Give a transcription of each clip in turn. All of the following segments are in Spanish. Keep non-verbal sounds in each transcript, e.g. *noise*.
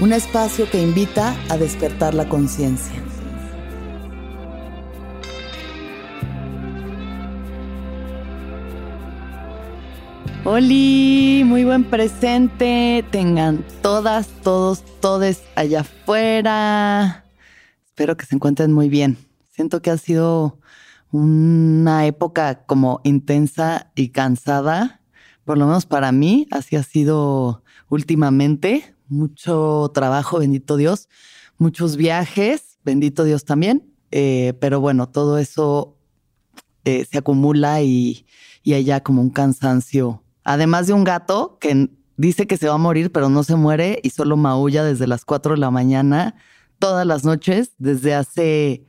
un espacio que invita a despertar la conciencia. Hola, muy buen presente. Tengan todas, todos, todes allá afuera. Espero que se encuentren muy bien. Siento que ha sido una época como intensa y cansada. Por lo menos para mí, así ha sido últimamente mucho trabajo, bendito Dios, muchos viajes, bendito Dios también, eh, pero bueno, todo eso eh, se acumula y, y hay ya como un cansancio. Además de un gato que dice que se va a morir, pero no se muere y solo maulla desde las 4 de la mañana todas las noches desde hace,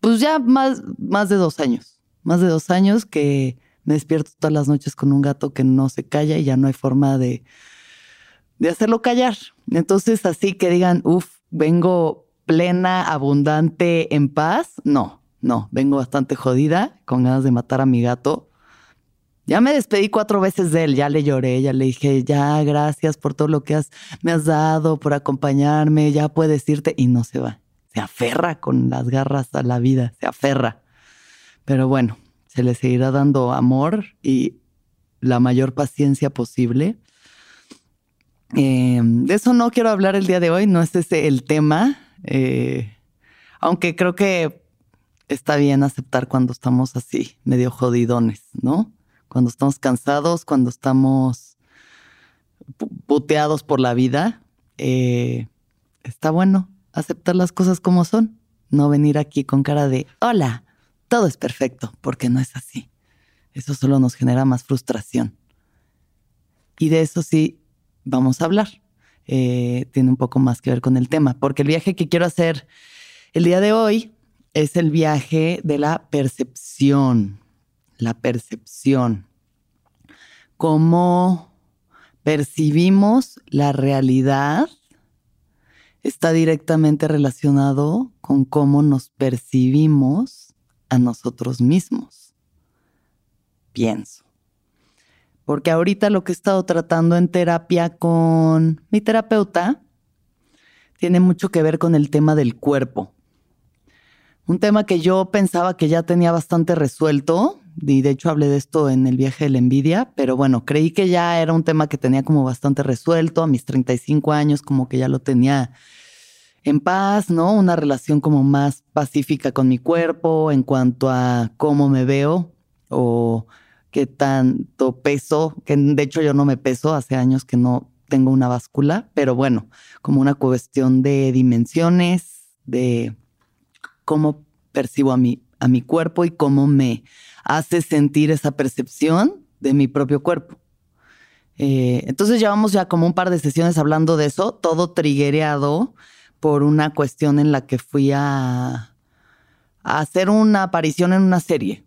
pues ya más, más de dos años, más de dos años que me despierto todas las noches con un gato que no se calla y ya no hay forma de de hacerlo callar. Entonces, así que digan, uff, vengo plena, abundante, en paz. No, no, vengo bastante jodida, con ganas de matar a mi gato. Ya me despedí cuatro veces de él, ya le lloré, ya le dije, ya, gracias por todo lo que has, me has dado, por acompañarme, ya puedes irte. Y no se va. Se aferra con las garras a la vida, se aferra. Pero bueno, se le seguirá dando amor y la mayor paciencia posible eh, de eso no quiero hablar el día de hoy, no es ese el tema, eh, aunque creo que está bien aceptar cuando estamos así, medio jodidones, ¿no? Cuando estamos cansados, cuando estamos puteados por la vida, eh, está bueno aceptar las cosas como son, no venir aquí con cara de, hola, todo es perfecto, porque no es así. Eso solo nos genera más frustración. Y de eso sí vamos a hablar. Eh, tiene un poco más que ver con el tema, porque el viaje que quiero hacer el día de hoy es el viaje de la percepción. La percepción. Cómo percibimos la realidad está directamente relacionado con cómo nos percibimos a nosotros mismos. Pienso porque ahorita lo que he estado tratando en terapia con mi terapeuta tiene mucho que ver con el tema del cuerpo. Un tema que yo pensaba que ya tenía bastante resuelto, y de hecho hablé de esto en el viaje de la envidia, pero bueno, creí que ya era un tema que tenía como bastante resuelto a mis 35 años, como que ya lo tenía en paz, ¿no? Una relación como más pacífica con mi cuerpo en cuanto a cómo me veo o qué tanto peso, que de hecho yo no me peso, hace años que no tengo una báscula, pero bueno, como una cuestión de dimensiones, de cómo percibo a mi, a mi cuerpo y cómo me hace sentir esa percepción de mi propio cuerpo. Eh, entonces llevamos ya como un par de sesiones hablando de eso, todo triguereado por una cuestión en la que fui a hacer una aparición en una serie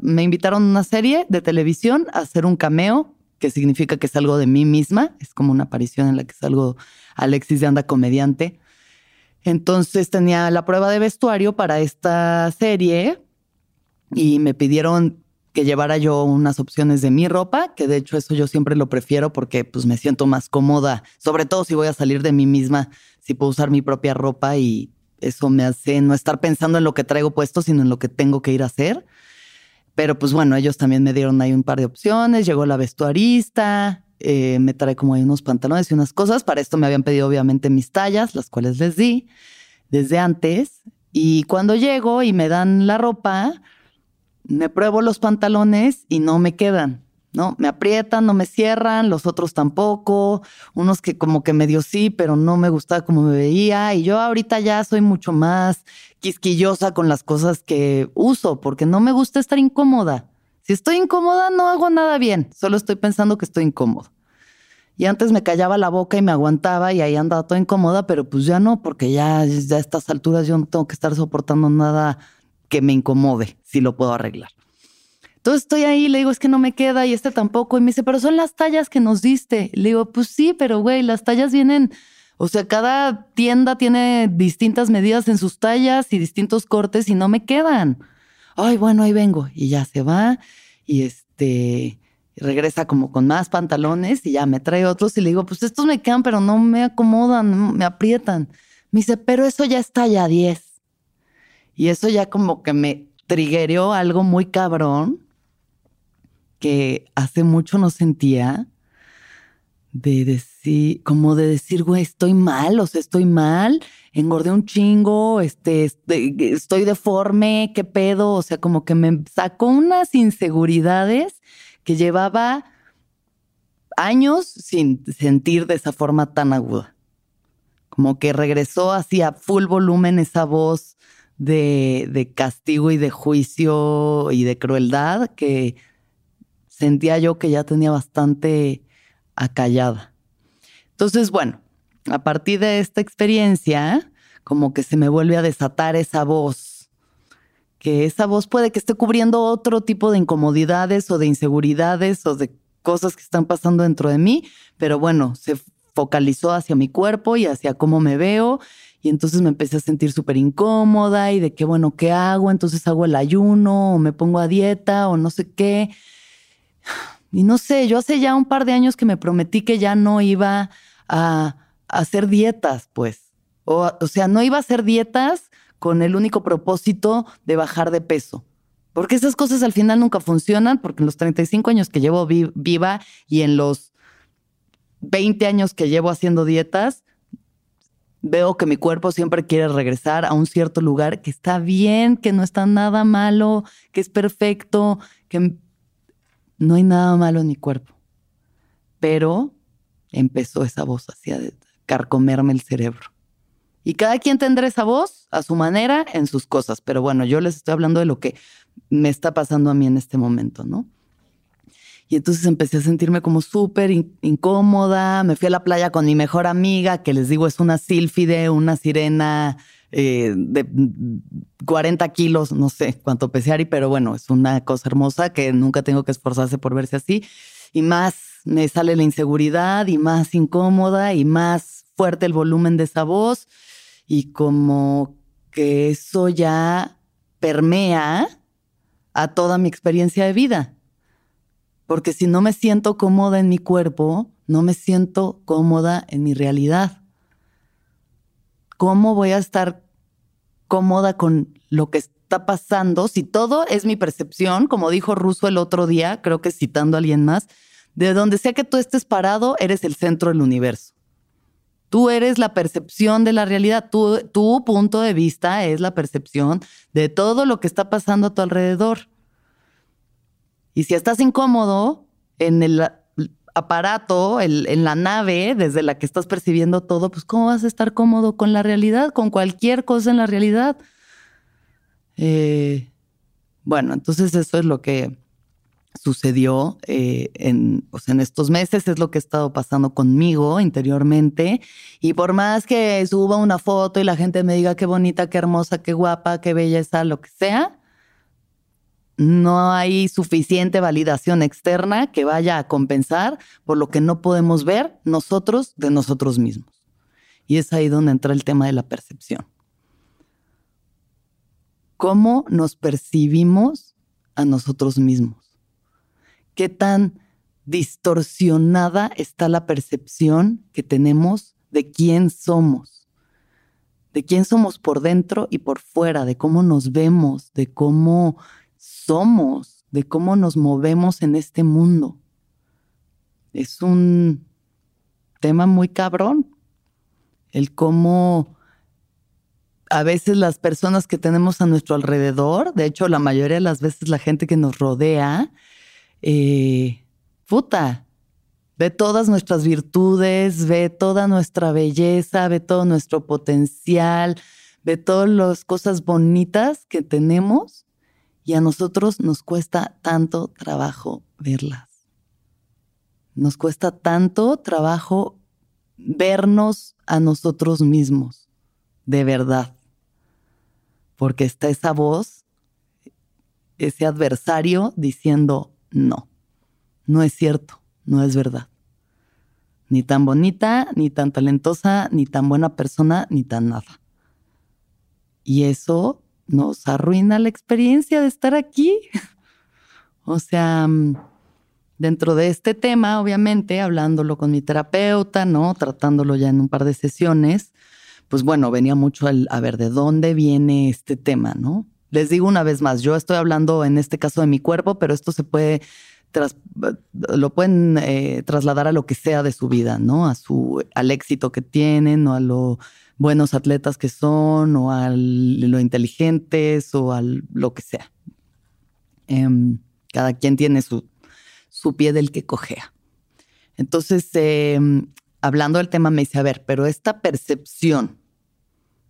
me invitaron a una serie de televisión a hacer un cameo, que significa que es algo de mí misma. Es como una aparición en la que salgo Alexis de Anda comediante. Entonces tenía la prueba de vestuario para esta serie y me pidieron que llevara yo unas opciones de mi ropa, que de hecho eso yo siempre lo prefiero porque pues me siento más cómoda, sobre todo si voy a salir de mí misma, si puedo usar mi propia ropa y eso me hace no estar pensando en lo que traigo puesto, sino en lo que tengo que ir a hacer. Pero pues bueno, ellos también me dieron ahí un par de opciones, llegó la vestuarista, eh, me trae como ahí unos pantalones y unas cosas. Para esto me habían pedido obviamente mis tallas, las cuales les di desde antes. Y cuando llego y me dan la ropa, me pruebo los pantalones y no me quedan, ¿no? Me aprietan, no me cierran, los otros tampoco, unos que como que medio sí, pero no me gustaba como me veía y yo ahorita ya soy mucho más quisquillosa con las cosas que uso porque no me gusta estar incómoda. Si estoy incómoda no hago nada bien, solo estoy pensando que estoy incómodo. Y antes me callaba la boca y me aguantaba y ahí andaba toda incómoda, pero pues ya no, porque ya, ya a estas alturas yo no tengo que estar soportando nada que me incomode si lo puedo arreglar. Entonces estoy ahí, le digo, es que no me queda y este tampoco. Y me dice, pero son las tallas que nos diste. Le digo, pues sí, pero güey, las tallas vienen, o sea, cada tienda tiene distintas medidas en sus tallas y distintos cortes y no me quedan. Ay, bueno, ahí vengo. Y ya se va y este regresa como con más pantalones y ya me trae otros y le digo, pues estos me quedan, pero no me acomodan, me aprietan. Me dice, pero eso ya está ya 10. Y eso ya como que me triggeró algo muy cabrón que hace mucho no sentía de decir, como de decir, güey, estoy mal, o sea, estoy mal, engordé un chingo, este, este, estoy deforme, qué pedo, o sea, como que me sacó unas inseguridades que llevaba años sin sentir de esa forma tan aguda. Como que regresó así a full volumen esa voz de, castigo y de juicio y de crueldad que sentía yo que ya tenía bastante acallada. Entonces, bueno, a partir de esta experiencia, como que se me vuelve a desatar esa voz, que esa voz puede que esté cubriendo otro tipo de incomodidades o de inseguridades o de cosas que están pasando dentro de mí, pero bueno, se focalizó hacia mi cuerpo y hacia cómo me veo y entonces me empecé a sentir súper incómoda y de qué, bueno, ¿qué hago? Entonces hago el ayuno o me pongo a dieta o no sé qué. Y no sé, yo hace ya un par de años que me prometí que ya no iba a, hacer dietas, pues. O, o sea, no iba a hacer dietas con el único propósito de bajar de peso. Porque esas cosas al final nunca funcionan, porque en los 35 años que llevo viva y en los 20 años que llevo haciendo dietas, veo que mi cuerpo siempre quiere regresar a un cierto lugar que está bien, que no está nada malo, que es perfecto, que no hay nada malo en mi cuerpo. Pero empezó esa voz hacia carcomerme el cerebro. Y cada quien tendrá esa voz a su manera en sus cosas. Pero bueno, yo les estoy hablando de lo que me está pasando a mí en este momento, ¿no? Y entonces empecé a sentirme como súper incómoda. Me fui a la playa con mi mejor amiga, que les digo es una sílfide, una sirena eh, de 40 kilos, no sé cuánto peseari, pero bueno, es una cosa hermosa que nunca tengo que esforzarse por verse así. Y más me sale la inseguridad y más incómoda y más fuerte el volumen de esa voz. Y como que eso ya permea a toda mi experiencia de vida porque si no me siento cómoda en mi cuerpo, no me siento cómoda en mi realidad. ¿Cómo voy a estar cómoda con lo que está pasando si todo es mi percepción, como dijo Russo el otro día, creo que citando a alguien más, de donde sea que tú estés parado, eres el centro del universo. Tú eres la percepción de la realidad, tu, tu punto de vista es la percepción de todo lo que está pasando a tu alrededor. Y si estás incómodo en el aparato, en la nave desde la que estás percibiendo todo, pues ¿cómo vas a estar cómodo con la realidad, con cualquier cosa en la realidad? Eh, bueno, entonces eso es lo que sucedió eh, en, en estos meses, es lo que ha estado pasando conmigo interiormente. Y por más que suba una foto y la gente me diga qué bonita, qué hermosa, qué guapa, qué belleza, lo que sea, no hay suficiente validación externa que vaya a compensar por lo que no podemos ver nosotros de nosotros mismos. Y es ahí donde entra el tema de la percepción. ¿Cómo nos percibimos a nosotros mismos? qué tan distorsionada está la percepción que tenemos de quién somos, de quién somos por dentro y por fuera, de cómo nos vemos, de cómo somos, de cómo nos movemos en este mundo. Es un tema muy cabrón, el cómo a veces las personas que tenemos a nuestro alrededor, de hecho la mayoría de las veces la gente que nos rodea, eh, puta, ve todas nuestras virtudes, ve toda nuestra belleza, ve todo nuestro potencial, ve todas las cosas bonitas que tenemos y a nosotros nos cuesta tanto trabajo verlas. Nos cuesta tanto trabajo vernos a nosotros mismos, de verdad. Porque está esa voz, ese adversario diciendo, no, no es cierto, no es verdad. Ni tan bonita, ni tan talentosa, ni tan buena persona, ni tan nada. Y eso nos arruina la experiencia de estar aquí. *laughs* o sea, mm, dentro de este tema, obviamente, hablándolo con mi terapeuta, ¿no? Tratándolo ya en un par de sesiones, pues bueno, venía mucho al, a ver de dónde viene este tema, ¿no? Les digo una vez más, yo estoy hablando en este caso de mi cuerpo, pero esto se puede lo pueden eh, trasladar a lo que sea de su vida, ¿no? A su, al éxito que tienen o a lo buenos atletas que son o a lo inteligentes o a lo que sea. Em, cada quien tiene su, su pie del que cojea. Entonces, em, hablando del tema, me dice, a ver, pero esta percepción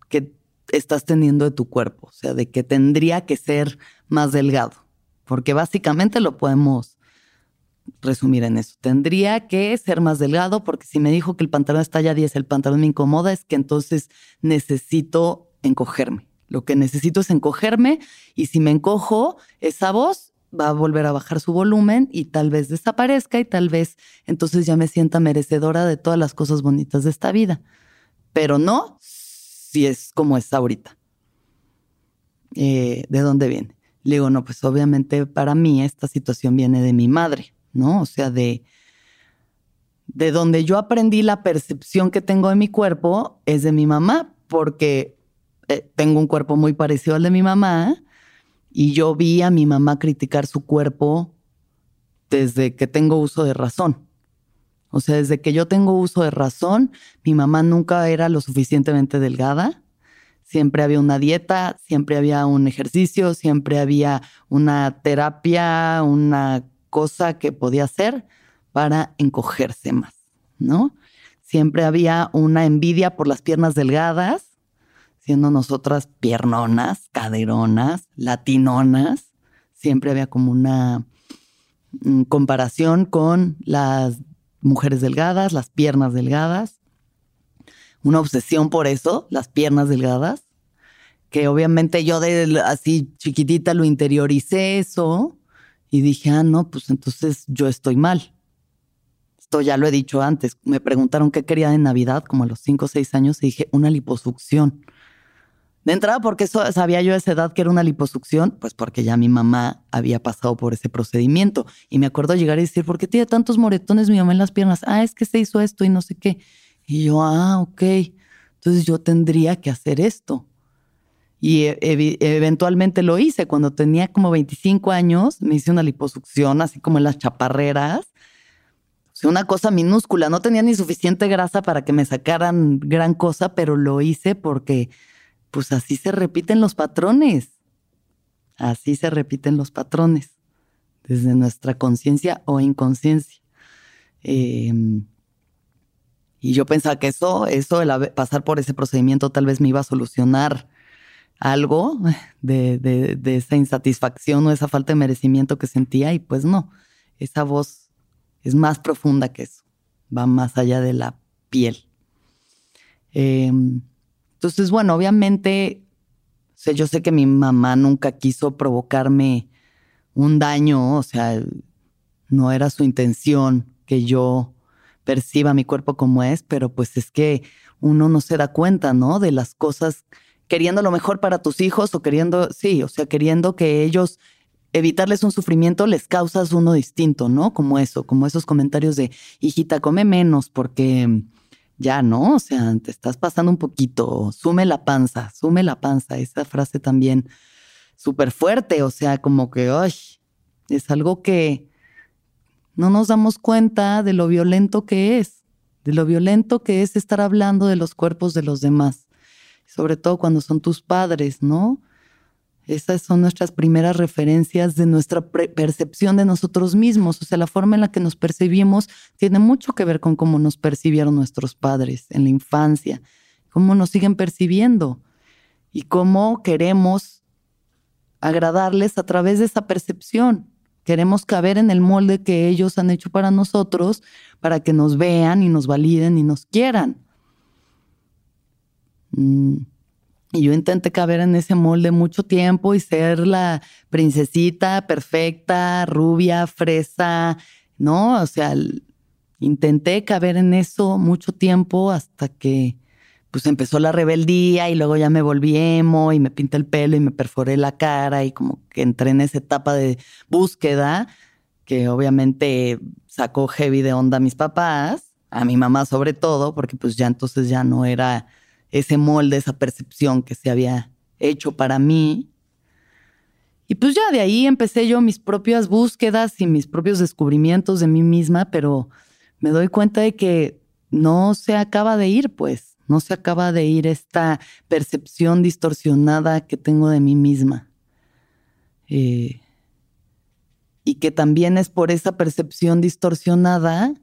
que estás teniendo de tu cuerpo, o sea, de que tendría que ser más delgado, porque básicamente lo podemos resumir en eso. Tendría que ser más delgado porque si me dijo que el pantalón está ya 10, el pantalón me incomoda, es que entonces necesito encogerme. Lo que necesito es encogerme y si me encojo, esa voz va a volver a bajar su volumen y tal vez desaparezca y tal vez entonces ya me sienta merecedora de todas las cosas bonitas de esta vida. Pero no si es como es ahorita. Eh, ¿De dónde viene? Le digo, no, pues obviamente para mí esta situación viene de mi madre, ¿no? O sea, de, de donde yo aprendí la percepción que tengo de mi cuerpo es de mi mamá, porque eh, tengo un cuerpo muy parecido al de mi mamá y yo vi a mi mamá criticar su cuerpo desde que tengo uso de razón. O sea, desde que yo tengo uso de razón, mi mamá nunca era lo suficientemente delgada. Siempre había una dieta, siempre había un ejercicio, siempre había una terapia, una cosa que podía hacer para encogerse más, ¿no? Siempre había una envidia por las piernas delgadas siendo nosotras piernonas, caderonas, latinonas, siempre había como una mm, comparación con las mujeres delgadas, las piernas delgadas, una obsesión por eso, las piernas delgadas, que obviamente yo de así chiquitita lo interioricé eso y dije, ah, no, pues entonces yo estoy mal. Esto ya lo he dicho antes. Me preguntaron qué quería de Navidad, como a los 5 o 6 años, y dije, una liposucción. De entrada, porque eso, sabía yo a esa edad que era una liposucción, pues porque ya mi mamá había pasado por ese procedimiento. Y me acuerdo llegar y decir, ¿por qué tiene tantos moretones mi mamá en las piernas? Ah, es que se hizo esto y no sé qué. Y yo, ah, ok. Entonces yo tendría que hacer esto. Y eventualmente lo hice. Cuando tenía como 25 años, me hice una liposucción, así como en las chaparreras. O sea, una cosa minúscula. No tenía ni suficiente grasa para que me sacaran gran cosa, pero lo hice porque pues así se repiten los patrones. Así se repiten los patrones desde nuestra conciencia o inconsciencia. Em, y yo pensaba que eso, eso, el pasar por ese procedimiento tal vez me iba a solucionar algo de, de, esa insatisfacción o esa falta de merecimiento que sentía y pues no, esa voz es más profunda que eso, va más allá de la piel. Eh, entonces, bueno, obviamente, yo sé que mi mamá nunca quiso provocarme un daño, o sea, no era su intención que yo perciba mi cuerpo como es, pero pues es que uno no se da cuenta, ¿no? De las cosas, queriendo lo mejor para tus hijos o queriendo, sí, o sea, queriendo que ellos evitarles un sufrimiento les causas uno distinto, ¿no? Como eso, como esos comentarios de, hijita, come menos porque ya, ¿no? O sea, te estás pasando un poquito, sume la panza, sume la panza, esa frase también súper fuerte, o sea, como que, ay, es algo que no nos damos cuenta de lo violento que es, de lo violento que es estar hablando de los cuerpos de los demás, sobre todo cuando son tus padres, ¿no? Esas son nuestras primeras referencias de nuestra percepción de nosotros mismos. O sea, la forma en la que nos percibimos tiene mucho que ver con cómo nos percibieron nuestros padres en la infancia, cómo nos siguen percibiendo y cómo queremos agradarles a través de esa percepción. Queremos caber en el molde que ellos han hecho para nosotros, para que nos vean y nos validen y nos quieran. Mm. Y yo intenté caber en ese molde mucho tiempo y ser la princesita perfecta, rubia, fresa, ¿no? O sea, intenté caber en eso mucho tiempo hasta que pues empezó la rebeldía y luego ya me volví emo y me pinté el pelo y me perforé la cara y como que entré en esa etapa de búsqueda que obviamente sacó heavy de onda a mis papás, a mi mamá sobre todo, porque pues ya entonces ya no era ese molde, esa percepción que se había hecho para mí. Y pues ya de ahí empecé yo mis propias búsquedas y mis propios descubrimientos de mí misma, pero me doy cuenta de que no se acaba de ir, pues no se acaba de ir esta percepción distorsionada que tengo de mí misma. Eh, y que también es por esa percepción distorsionada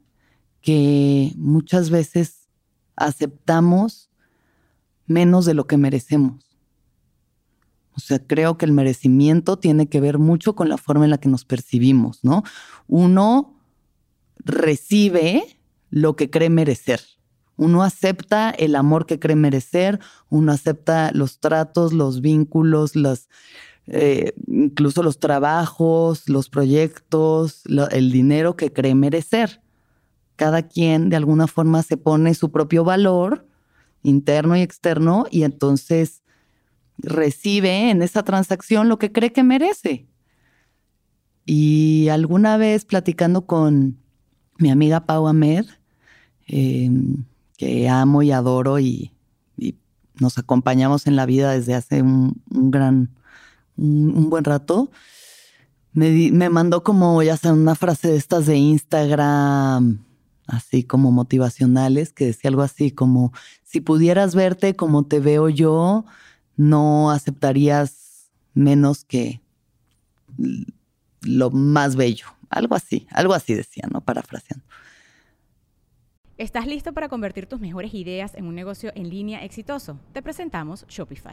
que muchas veces aceptamos menos de lo que merecemos. O sea, creo que el merecimiento tiene que ver mucho con la forma en la que nos percibimos, ¿no? Uno recibe lo que cree merecer. Uno acepta el amor que cree merecer, uno acepta los tratos, los vínculos, los, eh, incluso los trabajos, los proyectos, el dinero que cree merecer. Cada quien de alguna forma se pone su propio valor interno y externo y entonces recibe en esa transacción lo que cree que merece. Y alguna vez platicando con mi amiga Pau Ahmed, em, que amo y adoro y, nos acompañamos en la vida desde hace un, gran, un, buen rato, me, me mandó como, ya sea, una frase de estas de Instagram, así como motivacionales, que decía algo así como, si pudieras verte como te veo yo, no aceptarías menos que lo más bello. Algo así, algo así decía, ¿no? Parafraseando. ¿Estás listo para convertir tus mejores ideas en un negocio en línea exitoso? Te presentamos Shopify.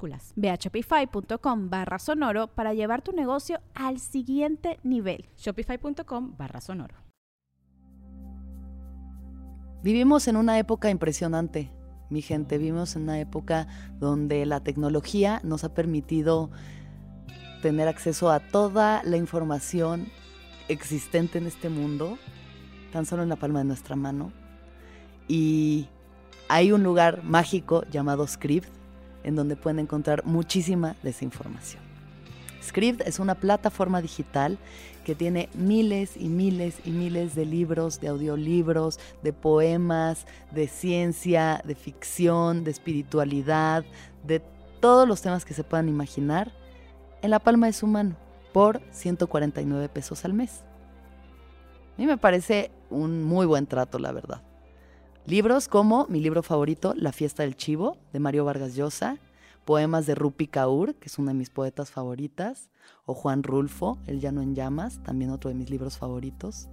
minúsculas Ve a shopify.com barra sonoro para llevar tu negocio al siguiente nivel. Shopify.com barra sonoro. Vivimos en una época impresionante, mi gente. Vivimos en una época donde la tecnología nos ha permitido tener acceso a toda la información existente en este mundo, tan solo en la palma de nuestra mano. Y hay un lugar mágico llamado Script en donde pueden encontrar muchísima desinformación. Script es una plataforma digital que tiene miles y miles y miles de libros, de audiolibros, de poemas, de ciencia, de ficción, de espiritualidad, de todos los temas que se puedan imaginar en la palma de su mano por 149 pesos al mes. A mí me parece un muy buen trato, la verdad. Libros como mi libro favorito, La fiesta del chivo, de Mario Vargas Llosa, poemas de Rupi Kaur, que es una de mis poetas favoritas, o Juan Rulfo, El Llano en Llamas, también otro de mis libros favoritos.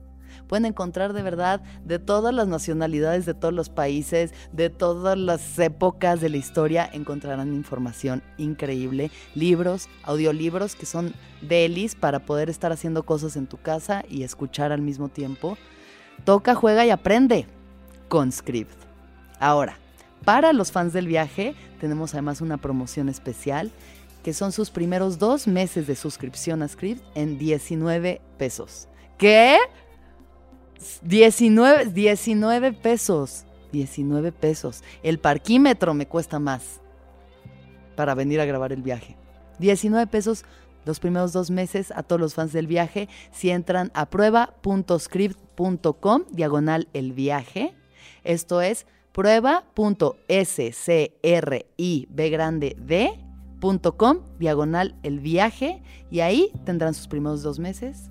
Pueden encontrar de verdad de todas las nacionalidades, de todos los países, de todas las épocas de la historia, encontrarán información increíble, libros, audiolibros que son delis para poder estar haciendo cosas en tu casa y escuchar al mismo tiempo. Toca, juega y aprende con Script. Ahora, para los fans del viaje, tenemos además una promoción especial que son sus primeros dos meses de suscripción a Script en 19 pesos. ¿Qué? 19, 19 pesos. 19 pesos. El parquímetro me cuesta más para venir a grabar el viaje. 19 pesos los primeros dos meses a todos los fans del viaje. Si entran a prueba.script.com, diagonal el viaje. Esto es prueba.scrib diagonal el viaje. Y ahí tendrán sus primeros dos meses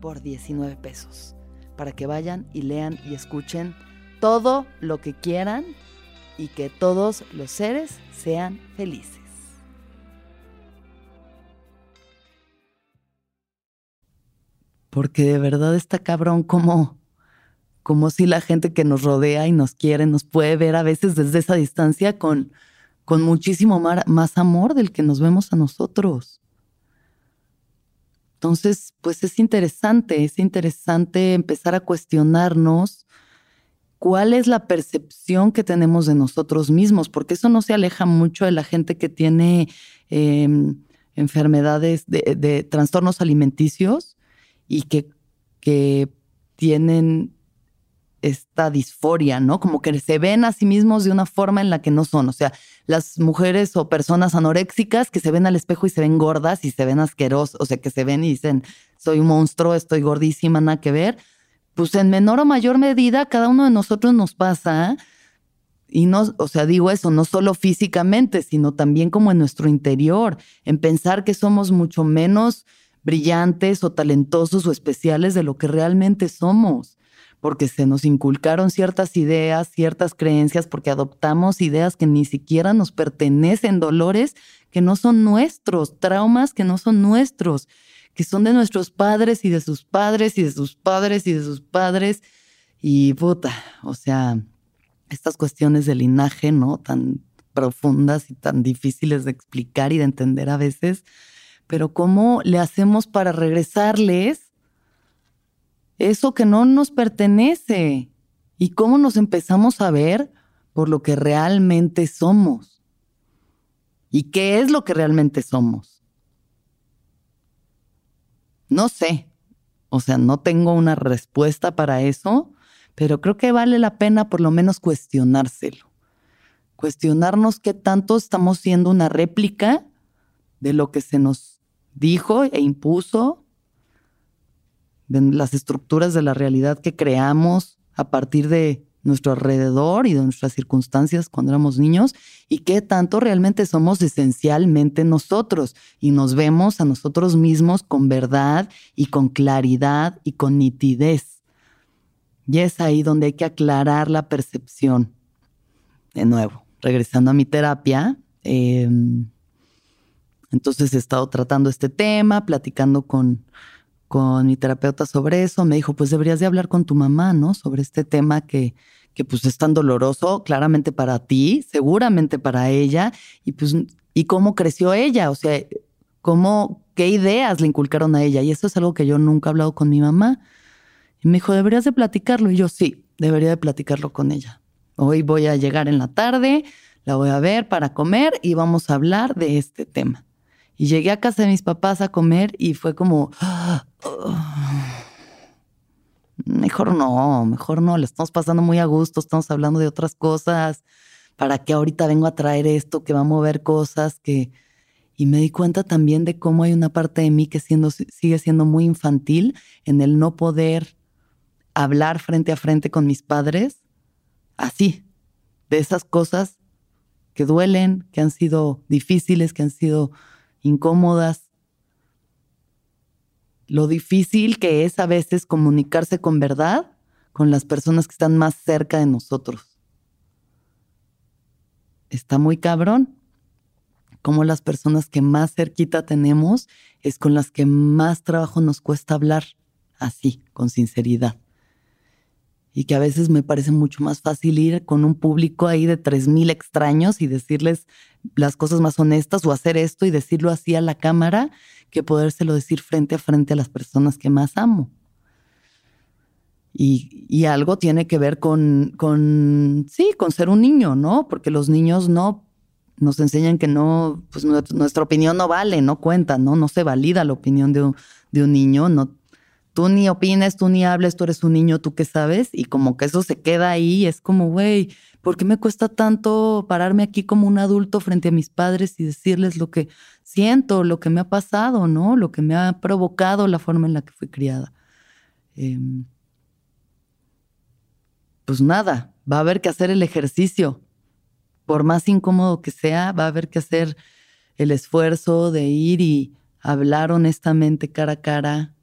por 19 pesos para que vayan y lean y escuchen todo lo que quieran y que todos los seres sean felices. Porque de verdad está cabrón como, como si la gente que nos rodea y nos quiere nos puede ver a veces desde esa distancia con, con muchísimo más amor del que nos vemos a nosotros. Entonces, pues es interesante, es interesante empezar a cuestionarnos cuál es la percepción que tenemos de nosotros mismos, porque eso no se aleja mucho de la gente que tiene em, enfermedades de, trastornos alimenticios y que, que tienen esta disforia, ¿no? Como que se ven a sí mismos de una forma en la que no son. O sea, las mujeres o personas anoréxicas que se ven al espejo y se ven gordas y se ven asquerosas, o sea, que se ven y dicen, soy un monstruo, estoy gordísima, nada que ver. Pues en menor o mayor medida, cada uno de nosotros nos pasa. Y no, o sea, digo eso, no solo físicamente, sino también como en nuestro interior, en pensar que somos mucho menos brillantes o talentosos o especiales de lo que realmente somos porque se nos inculcaron ciertas ideas, ciertas creencias, porque adoptamos ideas que ni siquiera nos pertenecen, dolores que no son nuestros, traumas que no son nuestros, que son de nuestros padres y de sus padres y de sus padres y de sus padres. Y puta, o sea, estas cuestiones de linaje, ¿no? Tan profundas y tan difíciles de explicar y de entender a veces, pero ¿cómo le hacemos para regresarles eso que no nos pertenece y cómo nos empezamos a ver por lo que realmente somos. ¿Y qué es lo que realmente somos? No sé, o sea, no tengo una respuesta para eso, pero creo que vale la pena por lo menos cuestionárselo. Cuestionarnos qué tanto estamos siendo una réplica de lo que se nos dijo e impuso de las estructuras de la realidad que creamos a partir de nuestro alrededor y de nuestras circunstancias cuando éramos niños y qué tanto realmente somos esencialmente nosotros y nos vemos a nosotros mismos con verdad y con claridad y con nitidez. Y es ahí donde hay que aclarar la percepción. De nuevo, regresando a mi terapia, em, entonces he estado tratando este tema, platicando con con mi terapeuta sobre eso, me dijo, pues deberías de hablar con tu mamá, ¿no? Sobre este tema que, que pues es tan doloroso, claramente para ti, seguramente para ella, y pues, y cómo creció ella, o sea, cómo, qué ideas le inculcaron a ella, y eso es algo que yo nunca he hablado con mi mamá. Y me dijo, deberías de platicarlo, y yo sí, debería de platicarlo con ella. Hoy voy a llegar en la tarde, la voy a ver para comer y vamos a hablar de este tema. Y llegué a casa de mis papás a comer y fue como, mejor no, mejor no, le estamos pasando muy a gusto, estamos hablando de otras cosas. ¿Para qué ahorita vengo a traer esto que va a mover cosas que... Y me di cuenta también de cómo hay una parte de mí que siendo, sigue siendo muy infantil en el no poder hablar frente a frente con mis padres, así, de esas cosas que duelen, que han sido difíciles, que han sido incómodas. Lo difícil que es a veces comunicarse con verdad con las personas que están más cerca de nosotros. Está muy cabrón. como las personas que más cerquita tenemos es con las que más trabajo nos cuesta hablar así, con sinceridad. Y que a veces me parece mucho más fácil ir con un público ahí de 3.000 extraños y decirles las cosas más honestas o hacer esto y decirlo así a la cámara que podérselo decir frente a frente a las personas que más amo. Y, algo tiene que ver con, con, sí, con ser un niño, ¿no? Porque los niños no nos enseñan que no, pues nuestra opinión no vale, no cuenta, ¿no? No se valida la opinión de un, de un niño, no, tú ni opines, tú ni hables, tú eres un niño, tú qué sabes, y como que eso se queda ahí, es como, güey, ¿por qué me cuesta tanto pararme aquí como un adulto frente a mis padres y decirles lo que siento, lo que me ha pasado, ¿no? Lo que me ha provocado la forma en la que fui criada. Em, pues nada, va a haber que hacer el ejercicio. Por más incómodo que sea, va a haber que hacer el esfuerzo de ir y hablar honestamente cara a cara,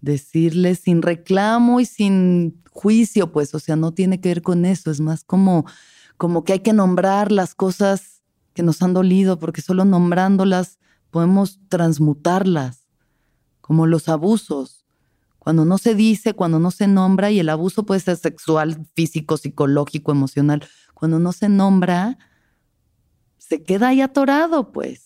decirle sin reclamo y sin juicio, pues, o sea, no tiene que ver con eso, es más como, como que hay que nombrar las cosas que nos han dolido, porque solo nombrándolas podemos transmutarlas, como los abusos. Cuando no se dice, cuando no se nombra, y el abuso puede ser sexual, físico, psicológico, emocional, cuando no se nombra, se queda ahí atorado, pues.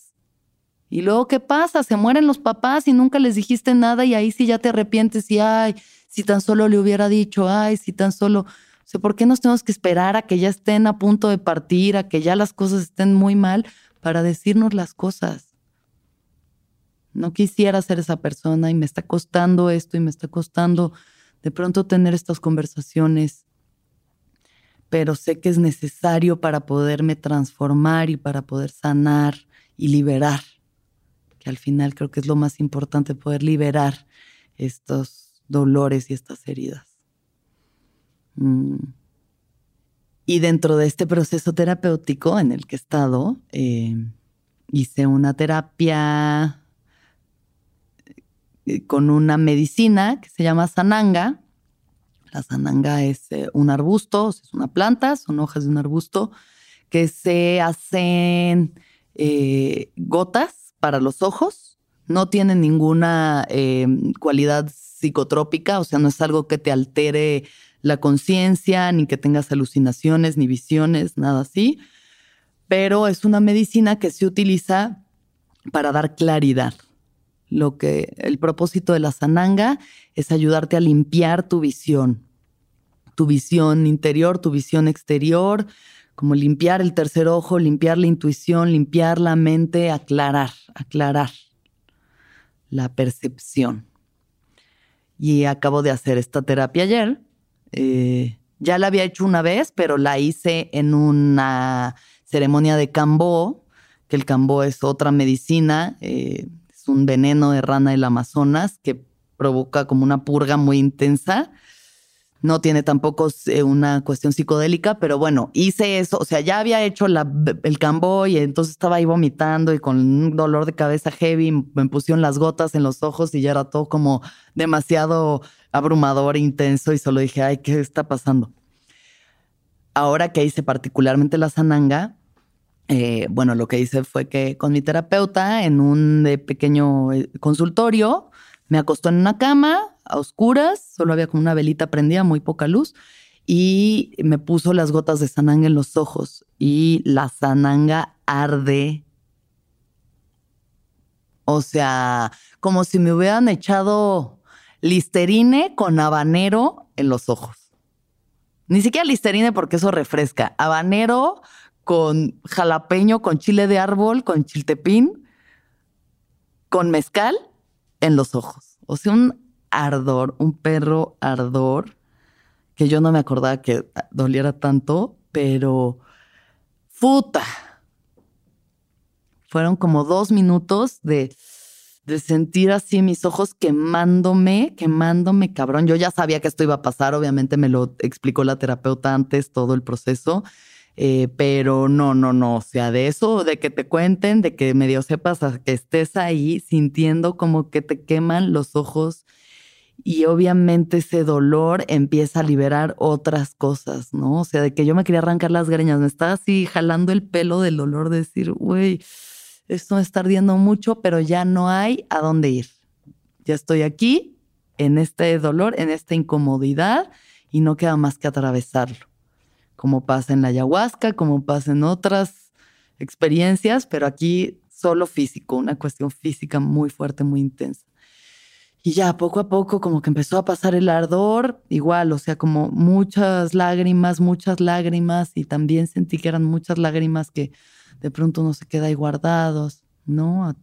Y luego, ¿qué pasa? Se mueren los papás y nunca les dijiste nada y ahí sí ya te arrepientes y, ay, si tan solo le hubiera dicho, ay, si tan solo... O sea, ¿por qué nos tenemos que esperar a que ya estén a punto de partir, a que ya las cosas estén muy mal para decirnos las cosas? No quisiera ser esa persona y me está costando esto y me está costando de pronto tener estas conversaciones, pero sé que es necesario para poderme transformar y para poder sanar y liberar, que al final creo que es lo más importante, poder liberar estos dolores y estas heridas. Mm. Y dentro de este proceso terapéutico en el que he estado, eh, hice una terapia eh, con una medicina que se llama sananga. La sananga es eh, un arbusto, es una planta, son hojas de un arbusto que se hacen gotas para los ojos. No tienen ninguna cualidad psicotrópica, o sea, no es algo que te altere la conciencia, ni que tengas alucinaciones, ni visiones, nada así. Pero es una medicina que se utiliza para dar claridad. Lo que el propósito de la sananga es ayudarte a limpiar tu visión, tu visión interior, tu visión exterior, como limpiar el tercer ojo, limpiar la intuición, limpiar la mente, aclarar, aclarar la percepción. Y acabo de hacer esta terapia ayer. Eh, ya la había hecho una vez, pero la hice en una ceremonia de cambó, que el cambó es otra medicina. Eh, es un veneno de rana del Amazonas que provoca como una purga muy intensa. No tiene tampoco eh, una cuestión psicodélica, pero bueno, hice eso. O sea, ya había hecho el cambo y entonces estaba ahí vomitando y con un dolor de cabeza heavy. Me pusieron las gotas en los ojos y ya era todo como demasiado abrumador, intenso. Y solo dije, ay, ¿qué está pasando? Ahora que hice particularmente la sananga, eh, bueno, lo que hice fue que con mi terapeuta en un eh, pequeño consultorio, me acostó en una cama a oscuras, solo había como una velita prendida, muy poca luz, y me puso las gotas de sananga en los ojos y la sananga arde. O sea, como si me hubieran echado listerine con habanero en los ojos. Ni siquiera listerine porque eso refresca. Habanero con jalapeño, con chile de árbol, con chiltepín, con mezcal en los ojos. O sea, un ardor, un perro ardor, que yo no me acordaba que doliera tanto, pero puta. Fueron como dos minutos de, de sentir así mis ojos quemándome, quemándome, cabrón. Yo ya sabía que esto iba a pasar, obviamente me lo explicó la terapeuta antes, todo el proceso eh, pero no, no, no, o sea, de eso, de que te cuenten, de que medio sepas que estés ahí sintiendo como que te queman los ojos y obviamente ese dolor empieza a liberar otras cosas, ¿no? O sea, de que yo me quería arrancar las greñas, me estaba así jalando el pelo del dolor, de decir, güey, esto me está ardiendo mucho, pero ya no hay a dónde ir. Ya estoy aquí, en este dolor, en esta incomodidad, y no queda más que atravesarlo. Como pasa en la ayahuasca, como pasa en otras experiencias, pero aquí solo físico, una cuestión física muy fuerte, muy intensa. Y ya poco a poco como que empezó a pasar el ardor, igual, o sea, como muchas lágrimas, muchas lágrimas, y también sentí que eran muchas lágrimas que de pronto no se queda ahí guardados, ¿no?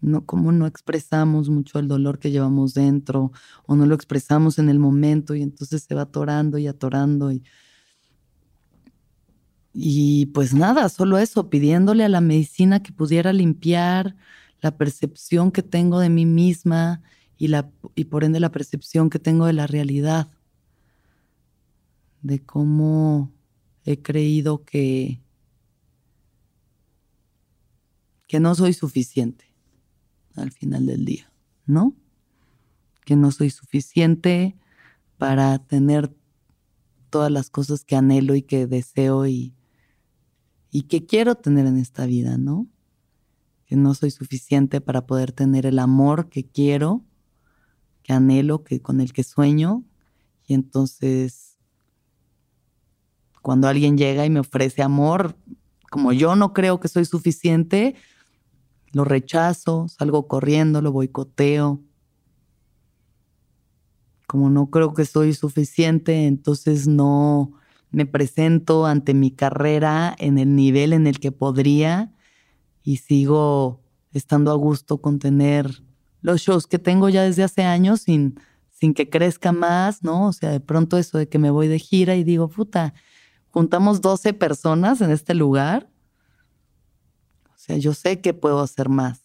No, como no expresamos mucho el dolor que llevamos dentro, o no lo expresamos en el momento, y entonces se va atorando y atorando. Y, y pues nada, solo eso, pidiéndole a la medicina que pudiera limpiar la percepción que tengo de mí misma y, la, y por ende la percepción que tengo de la realidad, de cómo he creído que, que no soy suficiente al final del día, ¿no? Que no soy suficiente para tener todas las cosas que anhelo y que deseo y, y que quiero tener en esta vida, ¿no? Que no soy suficiente para poder tener el amor que quiero que anhelo, que con el que sueño. Y entonces, cuando alguien llega y me ofrece amor, como yo no creo que soy suficiente, lo rechazo, salgo corriendo, lo boicoteo. Como no creo que soy suficiente, entonces no me presento ante mi carrera en el nivel en el que podría y sigo estando a gusto con tener los shows que tengo ya desde hace años sin, sin que crezca más, ¿no? O sea, de pronto eso de que me voy de gira y digo, puta, juntamos 12 personas en este lugar. O sea, yo sé que puedo hacer más.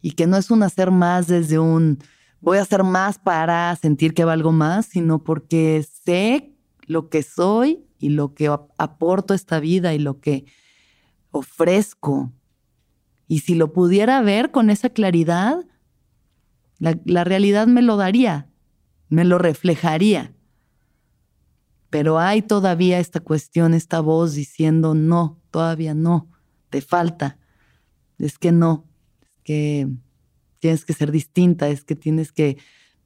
Y que no es un hacer más desde un voy a hacer más para sentir que valgo más, sino porque sé lo que soy y lo que aporto a esta vida y lo que ofrezco. Y si lo pudiera ver con esa claridad, la, realidad me lo daría, me lo reflejaría. Pero hay todavía esta cuestión, esta voz diciendo, no, todavía no, te falta. Es que no, es que tienes que ser distinta, es que tienes que,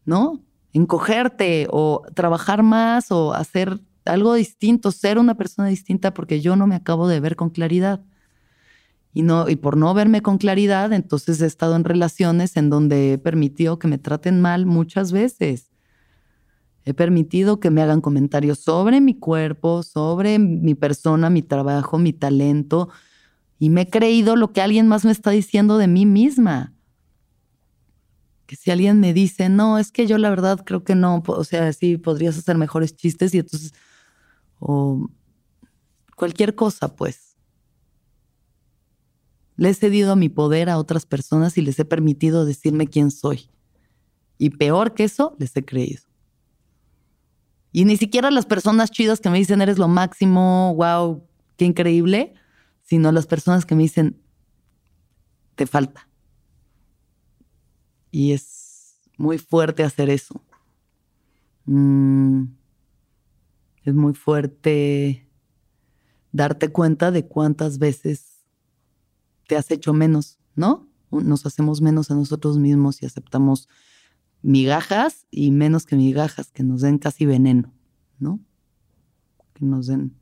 ¿no? Encogerte o trabajar más o hacer algo distinto, ser una persona distinta porque yo no me acabo de ver con claridad. Y, no, y por no verme con claridad, entonces he estado en relaciones en donde he permitido que me traten mal muchas veces. He permitido que me hagan comentarios sobre mi cuerpo, sobre mi persona, mi trabajo, mi talento, y me he creído lo que alguien más me está diciendo de mí misma. Que si alguien me dice, no, es que yo la verdad creo que no, o sea, sí, podrías hacer mejores chistes y entonces, o cualquier cosa, pues le he cedido mi poder a otras personas y les he permitido decirme quién soy. Y peor que eso, les he creído. Y ni siquiera las personas chidas que me dicen eres lo máximo, wow, qué increíble, sino las personas que me dicen te falta. Y es muy fuerte hacer eso. Mm, es muy fuerte darte cuenta de cuántas veces te has hecho menos, ¿no? Nos hacemos menos a nosotros mismos y aceptamos migajas y menos que migajas, que nos den casi veneno, ¿no? Que nos den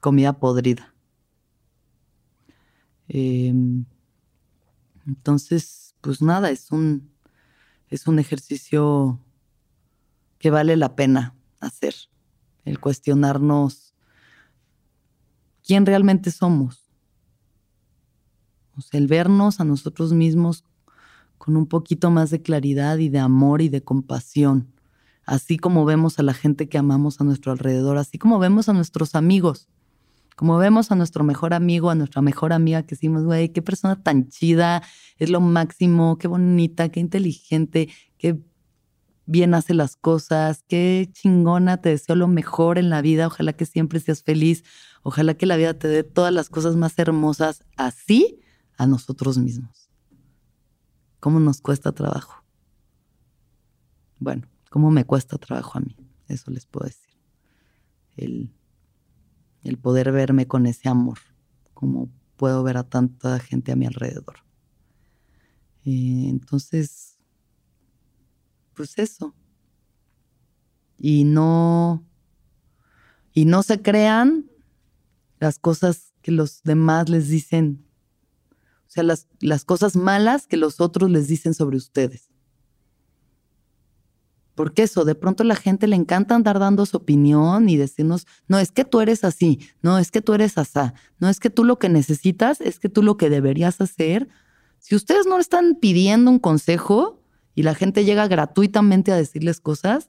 comida podrida. Em, entonces, pues nada, es un, es un ejercicio que vale la pena hacer, el cuestionarnos quién realmente somos, el vernos a nosotros mismos con un poquito más de claridad y de amor y de compasión, así como vemos a la gente que amamos a nuestro alrededor, así como vemos a nuestros amigos, como vemos a nuestro mejor amigo, a nuestra mejor amiga que decimos, güey, qué persona tan chida, es lo máximo, qué bonita, qué inteligente, qué bien hace las cosas, qué chingona, te deseo lo mejor en la vida, ojalá que siempre seas feliz, ojalá que la vida te dé todas las cosas más hermosas así a nosotros mismos. ¿Cómo nos cuesta trabajo? Bueno, ¿cómo me cuesta trabajo a mí? Eso les puedo decir. El, el poder verme con ese amor, como puedo ver a tanta gente a mi alrededor. Eh, entonces, pues eso. Y no, y no se crean las cosas que los demás les dicen, o sea, las, las cosas malas que los otros les dicen sobre ustedes. Porque eso, de pronto la gente le encanta andar dando su opinión y decirnos, no, es que tú eres así, no, es que tú eres asá, no es que tú lo que necesitas, es que tú lo que deberías hacer. Si ustedes no están pidiendo un consejo y la gente llega gratuitamente a decirles cosas,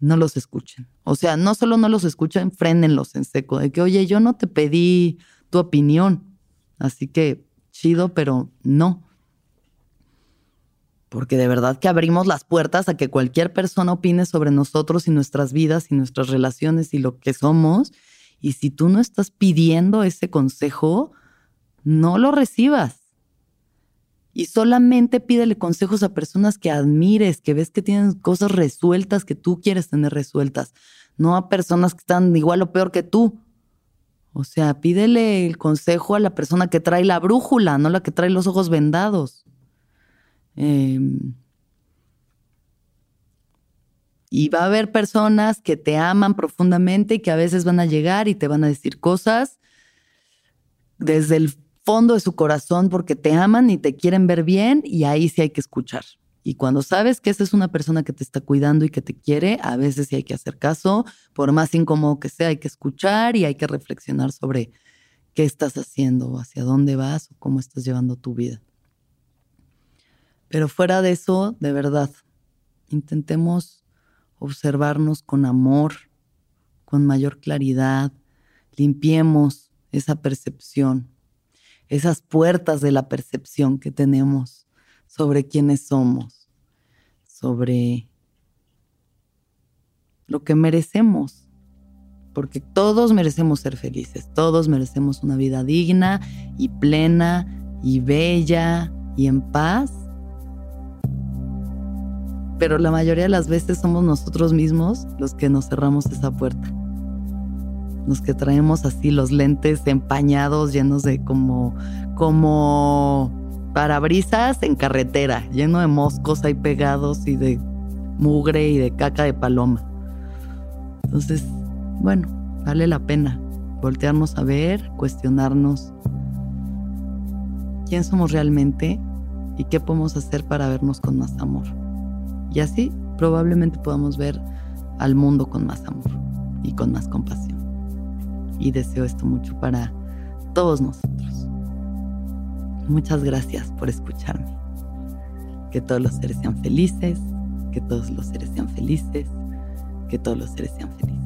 no los escuchen. O sea, no solo no los escuchen, frénenlos en seco, de que, oye, yo no te pedí tu opinión, así que chido, pero no porque de verdad que abrimos las puertas a que cualquier persona opine sobre nosotros y nuestras vidas y nuestras relaciones y lo que somos. Y si tú no estás pidiendo ese consejo, no lo recibas. Y solamente pídele consejos a personas que admires, que ves que tienen cosas resueltas que tú quieres tener resueltas, no a personas que están igual o peor que tú. O sea, pídele el consejo a la persona que trae la brújula, no la que trae los ojos vendados. Em, y va a haber personas que te aman profundamente y que a veces van a llegar y te van a decir cosas desde el fondo de su corazón porque te aman y te quieren ver bien y ahí sí hay que escuchar. Y cuando sabes que esa es una persona que te está cuidando y que te quiere, a veces sí hay que hacer caso, por más incómodo que sea, hay que escuchar y hay que reflexionar sobre qué estás haciendo, hacia dónde vas o cómo estás llevando tu vida. Pero fuera de eso, de verdad, intentemos observarnos con amor, con mayor claridad, limpiemos esa percepción, esas puertas de la percepción que tenemos sobre quiénes somos, sobre lo que merecemos, porque todos merecemos ser felices, todos merecemos una vida digna y plena y bella y en paz pero la mayoría de las veces somos nosotros mismos los que nos cerramos esa puerta. Los que traemos así los lentes empañados, llenos de como, como parabrisas en carretera, lleno de moscos ahí pegados y de mugre y de caca de paloma. Entonces, bueno, vale la pena voltearnos a ver, cuestionarnos quién somos realmente y qué podemos hacer para vernos con más amor. Y así probablemente podamos ver al mundo con más amor y con más compasión. Y deseo esto mucho para todos nosotros. Muchas gracias por escucharme. Que todos los seres sean felices, que todos los seres sean felices, que todos los seres sean felices.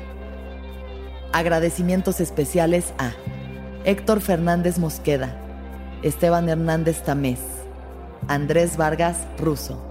Agradecimientos especiales a Héctor Fernández Mosqueda, Esteban Hernández Tamés, Andrés Vargas Russo.